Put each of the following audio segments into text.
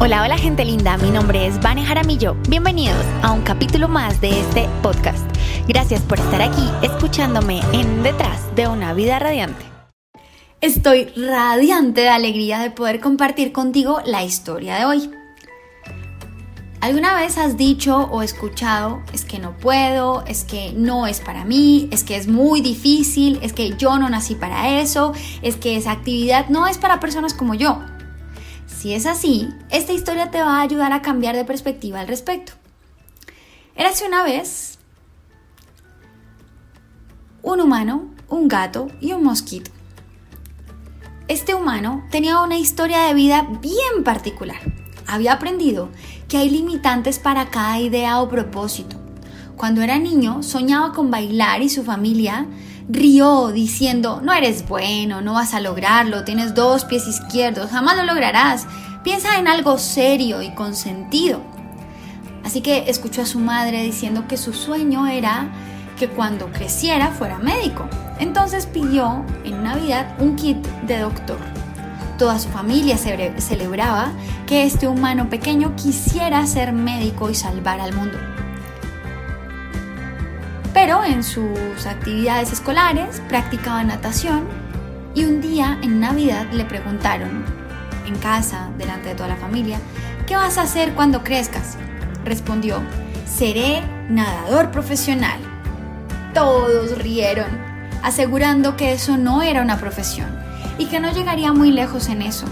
Hola, hola gente linda, mi nombre es Vane Jaramillo. Bienvenidos a un capítulo más de este podcast. Gracias por estar aquí escuchándome en Detrás de una vida radiante. Estoy radiante de alegría de poder compartir contigo la historia de hoy. ¿Alguna vez has dicho o escuchado, es que no puedo, es que no es para mí, es que es muy difícil, es que yo no nací para eso, es que esa actividad no es para personas como yo? Si es así, esta historia te va a ayudar a cambiar de perspectiva al respecto. Érase una vez un humano, un gato y un mosquito. Este humano tenía una historia de vida bien particular. Había aprendido que hay limitantes para cada idea o propósito. Cuando era niño soñaba con bailar y su familia rió diciendo, no eres bueno, no vas a lograrlo, tienes dos pies izquierdos, jamás lo lograrás. Piensa en algo serio y con sentido. Así que escuchó a su madre diciendo que su sueño era que cuando creciera fuera médico. Entonces pidió en Navidad un kit de doctor. Toda su familia celebraba que este humano pequeño quisiera ser médico y salvar al mundo. Pero en sus actividades escolares practicaba natación y un día en Navidad le preguntaron en casa, delante de toda la familia, ¿qué vas a hacer cuando crezcas? Respondió, seré nadador profesional. Todos rieron, asegurando que eso no era una profesión y que no llegaría muy lejos en eso.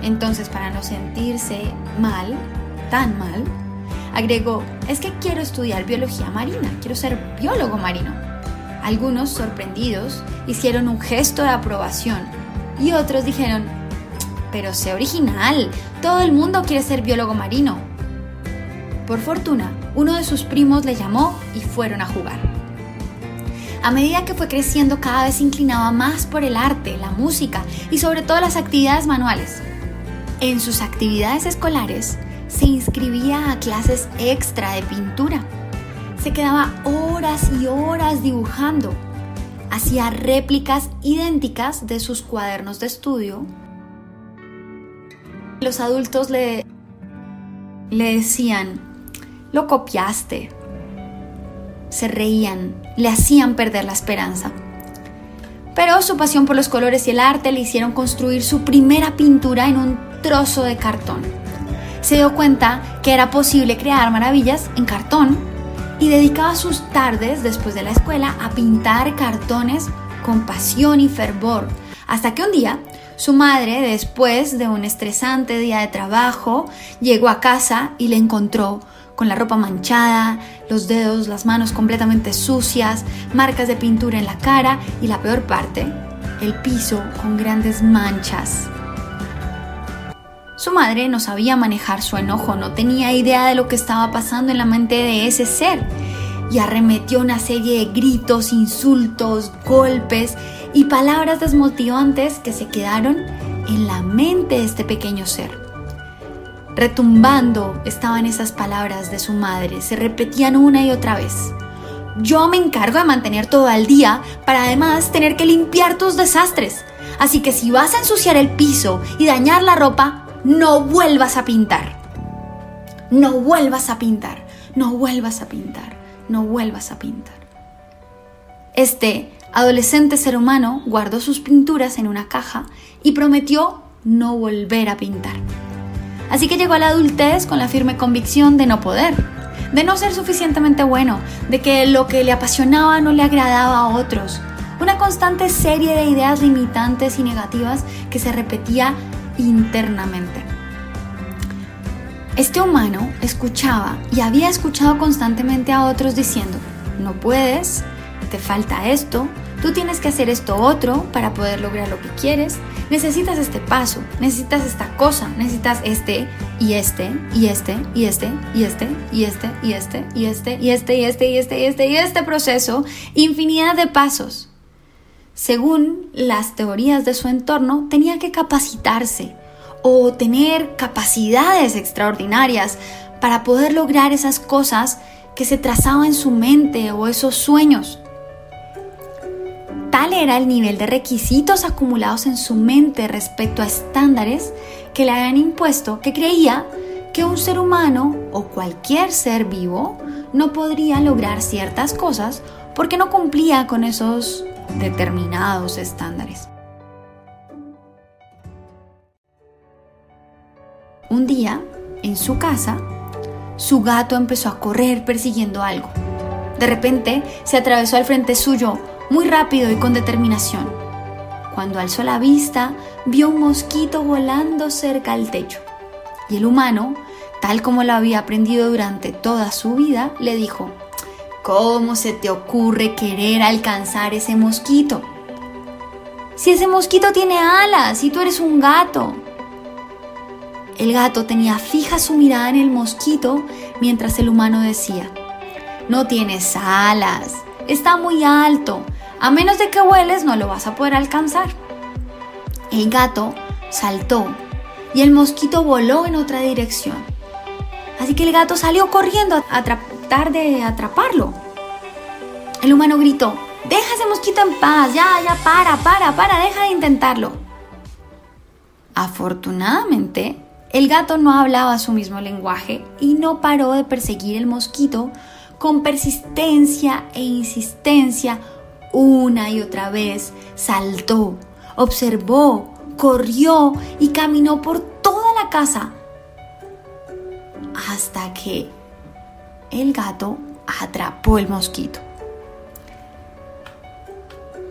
Entonces, para no sentirse mal, tan mal, Agregó, es que quiero estudiar biología marina, quiero ser biólogo marino. Algunos, sorprendidos, hicieron un gesto de aprobación y otros dijeron, pero sé original, todo el mundo quiere ser biólogo marino. Por fortuna, uno de sus primos le llamó y fueron a jugar. A medida que fue creciendo cada vez se inclinaba más por el arte, la música y sobre todo las actividades manuales. En sus actividades escolares, se inscribía a clases extra de pintura. Se quedaba horas y horas dibujando. Hacía réplicas idénticas de sus cuadernos de estudio. Los adultos le, le decían, lo copiaste. Se reían, le hacían perder la esperanza. Pero su pasión por los colores y el arte le hicieron construir su primera pintura en un trozo de cartón se dio cuenta que era posible crear maravillas en cartón y dedicaba sus tardes después de la escuela a pintar cartones con pasión y fervor, hasta que un día su madre, después de un estresante día de trabajo, llegó a casa y le encontró con la ropa manchada, los dedos, las manos completamente sucias, marcas de pintura en la cara y la peor parte, el piso con grandes manchas. Su madre no sabía manejar su enojo, no tenía idea de lo que estaba pasando en la mente de ese ser y arremetió una serie de gritos, insultos, golpes y palabras desmotivantes que se quedaron en la mente de este pequeño ser. Retumbando estaban esas palabras de su madre, se repetían una y otra vez. Yo me encargo de mantener todo al día para además tener que limpiar tus desastres. Así que si vas a ensuciar el piso y dañar la ropa, no vuelvas a pintar. No vuelvas a pintar. No vuelvas a pintar. No vuelvas a pintar. Este adolescente ser humano guardó sus pinturas en una caja y prometió no volver a pintar. Así que llegó a la adultez con la firme convicción de no poder, de no ser suficientemente bueno, de que lo que le apasionaba no le agradaba a otros. Una constante serie de ideas limitantes y negativas que se repetía internamente. Este humano escuchaba y había escuchado constantemente a otros diciendo, no puedes, te falta esto, tú tienes que hacer esto otro para poder lograr lo que quieres, necesitas este paso, necesitas esta cosa, necesitas este y este y este y este y este y este y este y este y este y este y este y este y este proceso, infinidad de pasos según las teorías de su entorno, tenía que capacitarse o tener capacidades extraordinarias para poder lograr esas cosas que se trazaban en su mente o esos sueños. Tal era el nivel de requisitos acumulados en su mente respecto a estándares que le habían impuesto que creía que un ser humano o cualquier ser vivo no podría lograr ciertas cosas porque no cumplía con esos determinados estándares. Un día, en su casa, su gato empezó a correr persiguiendo algo. De repente se atravesó al frente suyo muy rápido y con determinación. Cuando alzó la vista, vio un mosquito volando cerca al techo. Y el humano, tal como lo había aprendido durante toda su vida, le dijo, ¿Cómo se te ocurre querer alcanzar ese mosquito? Si ese mosquito tiene alas y tú eres un gato. El gato tenía fija su mirada en el mosquito mientras el humano decía, no tienes alas, está muy alto, a menos de que vueles no lo vas a poder alcanzar. El gato saltó y el mosquito voló en otra dirección. Así que el gato salió corriendo a de atraparlo. El humano gritó, deja ese mosquito en paz, ya, ya, para, para, para, deja de intentarlo. Afortunadamente, el gato no hablaba su mismo lenguaje y no paró de perseguir el mosquito con persistencia e insistencia una y otra vez. Saltó, observó, corrió y caminó por toda la casa hasta que el gato atrapó el mosquito.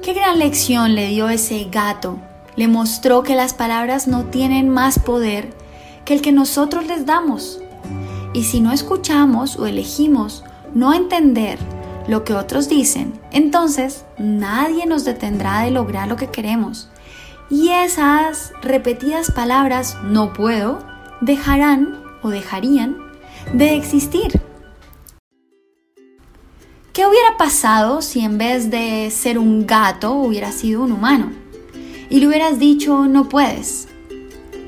Qué gran lección le dio ese gato. Le mostró que las palabras no tienen más poder que el que nosotros les damos. Y si no escuchamos o elegimos no entender lo que otros dicen, entonces nadie nos detendrá de lograr lo que queremos. Y esas repetidas palabras no puedo dejarán o dejarían de existir. ¿Qué hubiera pasado si en vez de ser un gato hubiera sido un humano? Y le hubieras dicho no puedes,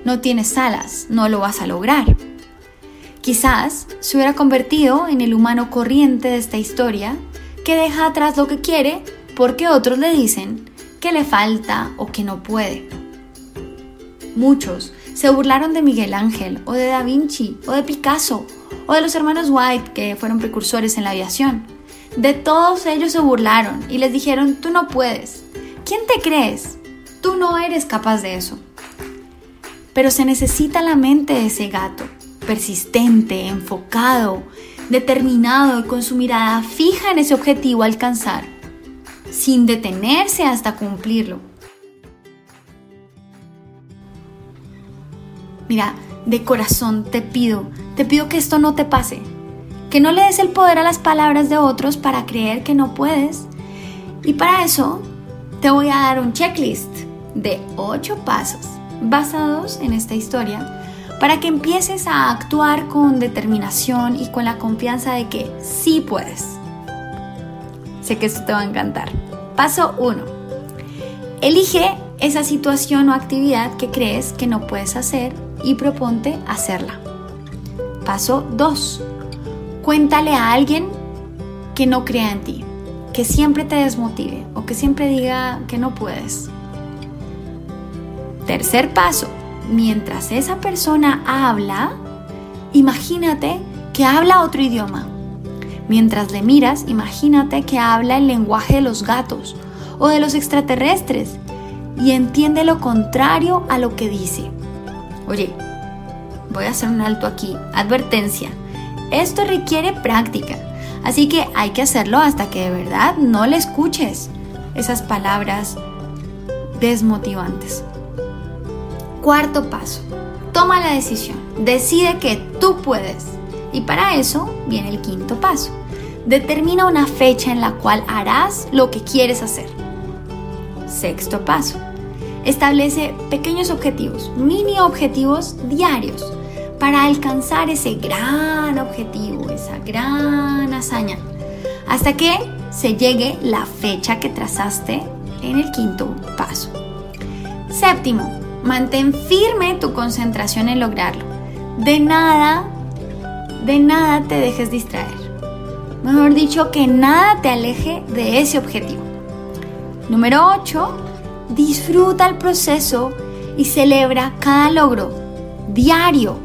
no tienes alas, no lo vas a lograr. Quizás se hubiera convertido en el humano corriente de esta historia que deja atrás lo que quiere porque otros le dicen que le falta o que no puede. Muchos se burlaron de Miguel Ángel o de Da Vinci o de Picasso o de los hermanos White que fueron precursores en la aviación. De todos ellos se burlaron y les dijeron, tú no puedes. ¿Quién te crees? Tú no eres capaz de eso. Pero se necesita la mente de ese gato, persistente, enfocado, determinado y con su mirada fija en ese objetivo a alcanzar, sin detenerse hasta cumplirlo. Mira, de corazón te pido, te pido que esto no te pase, que no le des el poder a las palabras de otros para creer que no puedes. Y para eso te voy a dar un checklist de 8 pasos basados en esta historia para que empieces a actuar con determinación y con la confianza de que sí puedes. Sé que esto te va a encantar. Paso 1. Elige esa situación o actividad que crees que no puedes hacer y proponte hacerla. Paso 2. Cuéntale a alguien que no crea en ti, que siempre te desmotive o que siempre diga que no puedes. Tercer paso, mientras esa persona habla, imagínate que habla otro idioma. Mientras le miras, imagínate que habla el lenguaje de los gatos o de los extraterrestres y entiende lo contrario a lo que dice. Oye, voy a hacer un alto aquí. Advertencia. Esto requiere práctica, así que hay que hacerlo hasta que de verdad no le escuches esas palabras desmotivantes. Cuarto paso, toma la decisión, decide que tú puedes. Y para eso viene el quinto paso, determina una fecha en la cual harás lo que quieres hacer. Sexto paso, establece pequeños objetivos, mini objetivos diarios para alcanzar ese gran objetivo, esa gran hazaña, hasta que se llegue la fecha que trazaste en el quinto paso. Séptimo, Mantén firme tu concentración en lograrlo. De nada, de nada te dejes distraer. Mejor dicho, que nada te aleje de ese objetivo. Número 8. Disfruta el proceso y celebra cada logro. diario,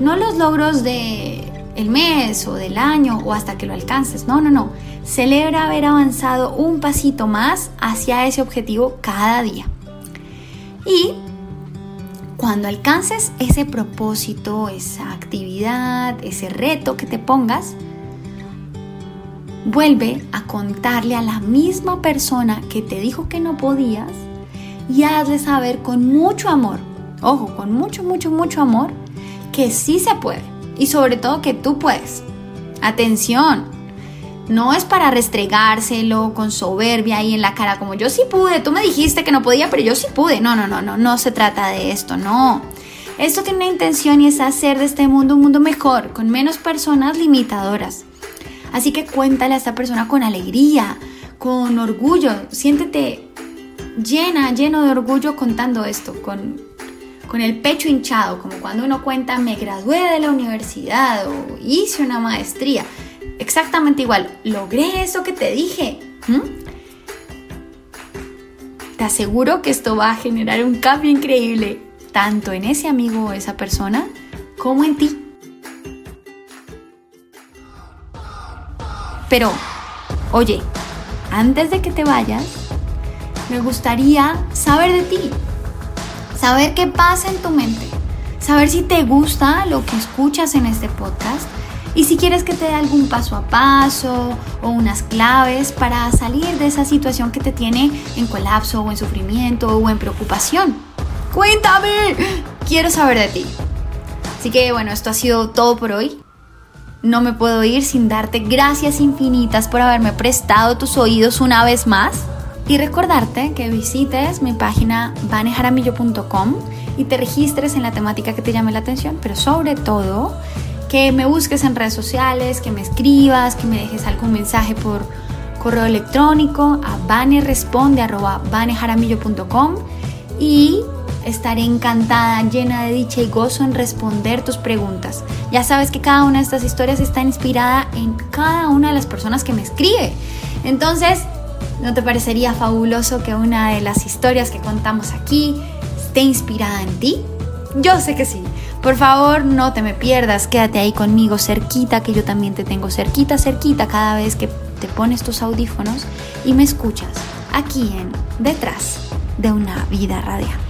no los logros de el mes o del año o hasta que lo alcances. No, no, no. Celebra haber avanzado un pasito más hacia ese objetivo cada día. Y cuando alcances ese propósito, esa actividad, ese reto que te pongas, vuelve a contarle a la misma persona que te dijo que no podías y hazle saber con mucho amor, ojo, con mucho, mucho, mucho amor, que sí se puede y sobre todo que tú puedes. Atención, no es para restregárselo con soberbia ahí en la cara como yo sí pude, tú me dijiste que no podía, pero yo sí pude. No, no, no, no, no se trata de esto, no. Esto tiene una intención y es hacer de este mundo un mundo mejor, con menos personas limitadoras. Así que cuéntale a esta persona con alegría, con orgullo, siéntete llena, lleno de orgullo contando esto, con, con el pecho hinchado, como cuando uno cuenta me gradué de la universidad o hice una maestría. Exactamente igual, logré eso que te dije. Te aseguro que esto va a generar un cambio increíble, tanto en ese amigo o esa persona, como en ti. Pero, oye, antes de que te vayas, me gustaría saber de ti, saber qué pasa en tu mente, saber si te gusta lo que escuchas en este podcast y si quieres que te dé algún paso a paso o unas claves para salir de esa situación que te tiene en colapso o en sufrimiento o en preocupación. Cuéntame, quiero saber de ti. Así que bueno, esto ha sido todo por hoy. No me puedo ir sin darte gracias infinitas por haberme prestado tus oídos una vez más y recordarte que visites mi página vanejaramillo.com y te registres en la temática que te llame la atención, pero sobre todo que me busques en redes sociales, que me escribas, que me dejes algún mensaje por correo electrónico a vaneresponde.com y estaré encantada, llena de dicha y gozo en responder tus preguntas. Ya sabes que cada una de estas historias está inspirada en cada una de las personas que me escribe. Entonces, ¿no te parecería fabuloso que una de las historias que contamos aquí esté inspirada en ti? Yo sé que sí. Por favor, no te me pierdas, quédate ahí conmigo cerquita, que yo también te tengo cerquita, cerquita cada vez que te pones tus audífonos y me escuchas aquí en Detrás de una vida radiante.